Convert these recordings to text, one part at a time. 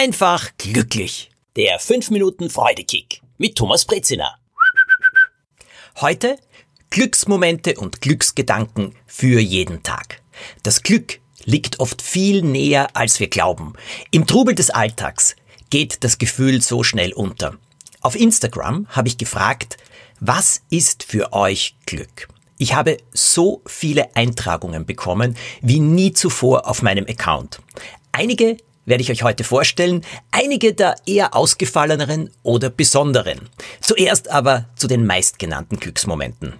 einfach glücklich. Der 5 Minuten Freudekick mit Thomas Brezina. Heute Glücksmomente und Glücksgedanken für jeden Tag. Das Glück liegt oft viel näher, als wir glauben. Im Trubel des Alltags geht das Gefühl so schnell unter. Auf Instagram habe ich gefragt, was ist für euch Glück? Ich habe so viele Eintragungen bekommen wie nie zuvor auf meinem Account. Einige werde ich euch heute vorstellen, einige der eher ausgefalleneren oder besonderen. Zuerst aber zu den meistgenannten Glücksmomenten.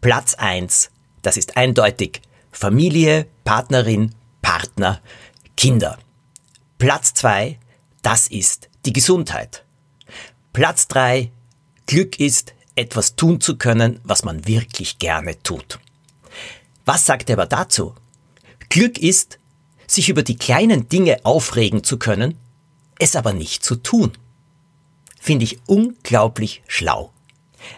Platz eins, das ist eindeutig Familie, Partnerin, Partner, Kinder. Platz zwei, das ist die Gesundheit. Platz drei, Glück ist etwas tun zu können, was man wirklich gerne tut. Was sagt er aber dazu? Glück ist, sich über die kleinen Dinge aufregen zu können, es aber nicht zu tun. Finde ich unglaublich schlau.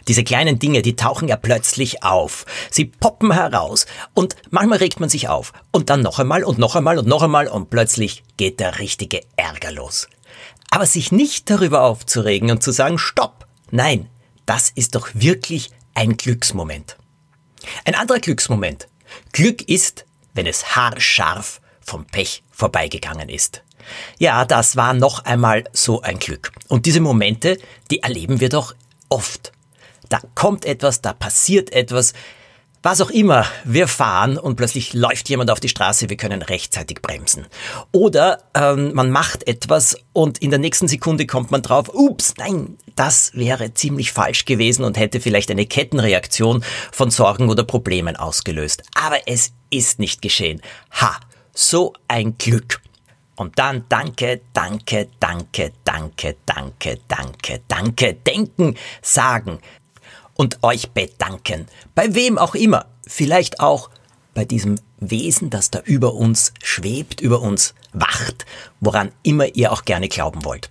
Diese kleinen Dinge, die tauchen ja plötzlich auf. Sie poppen heraus und manchmal regt man sich auf und dann noch einmal und noch einmal und noch einmal und plötzlich geht der richtige Ärger los. Aber sich nicht darüber aufzuregen und zu sagen, stopp, nein, das ist doch wirklich ein Glücksmoment. Ein anderer Glücksmoment. Glück ist, wenn es haarscharf vom Pech vorbeigegangen ist. Ja, das war noch einmal so ein Glück. Und diese Momente, die erleben wir doch oft. Da kommt etwas, da passiert etwas, was auch immer, wir fahren und plötzlich läuft jemand auf die Straße, wir können rechtzeitig bremsen. Oder ähm, man macht etwas und in der nächsten Sekunde kommt man drauf, ups, nein, das wäre ziemlich falsch gewesen und hätte vielleicht eine Kettenreaktion von Sorgen oder Problemen ausgelöst. Aber es ist nicht geschehen. Ha, so ein Glück. Und dann danke, danke, danke, danke, danke, danke, danke, denken, sagen, und euch bedanken. Bei wem auch immer. Vielleicht auch bei diesem Wesen, das da über uns schwebt, über uns wacht, woran immer ihr auch gerne glauben wollt.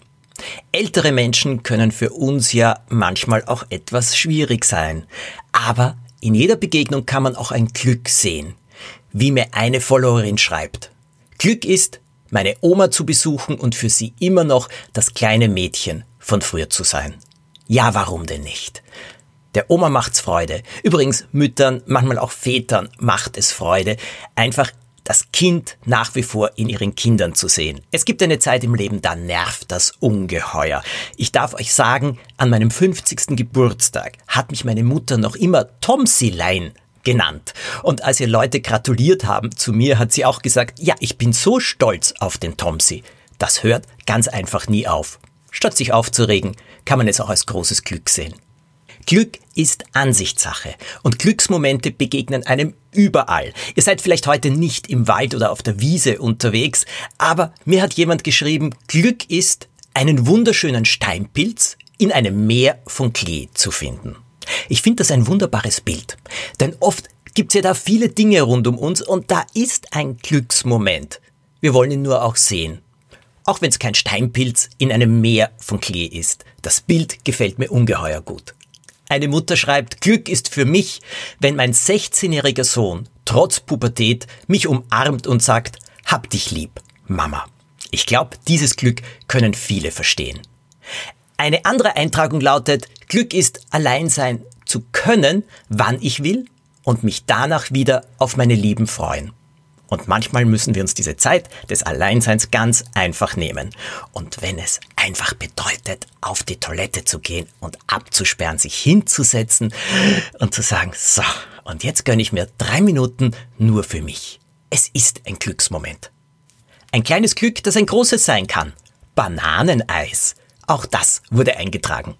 Ältere Menschen können für uns ja manchmal auch etwas schwierig sein. Aber in jeder Begegnung kann man auch ein Glück sehen. Wie mir eine Followerin schreibt. Glück ist, meine Oma zu besuchen und für sie immer noch das kleine Mädchen von früher zu sein. Ja, warum denn nicht? Der Oma macht's Freude. Übrigens Müttern, manchmal auch Vätern macht es Freude, einfach das Kind nach wie vor in ihren Kindern zu sehen. Es gibt eine Zeit im Leben, da nervt das ungeheuer. Ich darf euch sagen, an meinem 50. Geburtstag hat mich meine Mutter noch immer Tomsilein genannt. Und als ihr Leute gratuliert haben zu mir, hat sie auch gesagt, ja, ich bin so stolz auf den Tomsi. Das hört ganz einfach nie auf. Statt sich aufzuregen, kann man es auch als großes Glück sehen. Glück ist Ansichtssache und Glücksmomente begegnen einem überall. Ihr seid vielleicht heute nicht im Wald oder auf der Wiese unterwegs, aber mir hat jemand geschrieben, Glück ist, einen wunderschönen Steinpilz in einem Meer von Klee zu finden. Ich finde das ein wunderbares Bild, denn oft gibt's ja da viele Dinge rund um uns und da ist ein Glücksmoment. Wir wollen ihn nur auch sehen. Auch wenn es kein Steinpilz in einem Meer von Klee ist. Das Bild gefällt mir ungeheuer gut. Eine Mutter schreibt, Glück ist für mich, wenn mein 16-jähriger Sohn trotz Pubertät mich umarmt und sagt, hab dich lieb, Mama. Ich glaube, dieses Glück können viele verstehen. Eine andere Eintragung lautet, Glück ist allein sein zu können, wann ich will und mich danach wieder auf meine Lieben freuen. Und manchmal müssen wir uns diese Zeit des Alleinseins ganz einfach nehmen. Und wenn es einfach bedeutet, auf die Toilette zu gehen und abzusperren, sich hinzusetzen und zu sagen, so, und jetzt gönne ich mir drei Minuten nur für mich. Es ist ein Glücksmoment. Ein kleines Glück, das ein großes sein kann. Bananeneis. Auch das wurde eingetragen.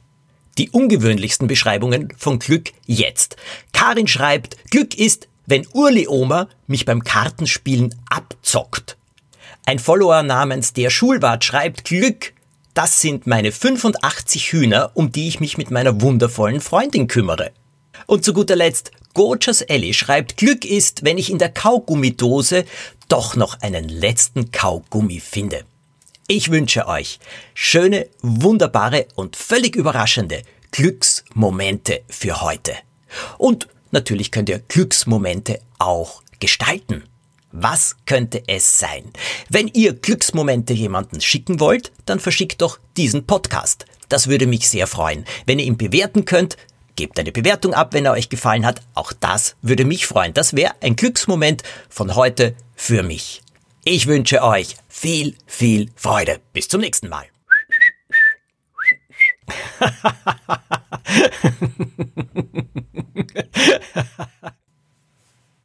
Die ungewöhnlichsten Beschreibungen von Glück jetzt. Karin schreibt, Glück ist, wenn Urli Oma mich beim Kartenspielen abzockt. Ein Follower namens der Schulwart schreibt Glück, das sind meine 85 Hühner, um die ich mich mit meiner wundervollen Freundin kümmere. Und zu guter Letzt, Gorgeous Ellie schreibt, Glück ist, wenn ich in der Kaugummidose doch noch einen letzten Kaugummi finde. Ich wünsche euch schöne, wunderbare und völlig überraschende Glücksmomente für heute. Und Natürlich könnt ihr Glücksmomente auch gestalten. Was könnte es sein? Wenn ihr Glücksmomente jemanden schicken wollt, dann verschickt doch diesen Podcast. Das würde mich sehr freuen. Wenn ihr ihn bewerten könnt, gebt eine Bewertung ab, wenn er euch gefallen hat. Auch das würde mich freuen. Das wäre ein Glücksmoment von heute für mich. Ich wünsche euch viel, viel Freude. Bis zum nächsten Mal.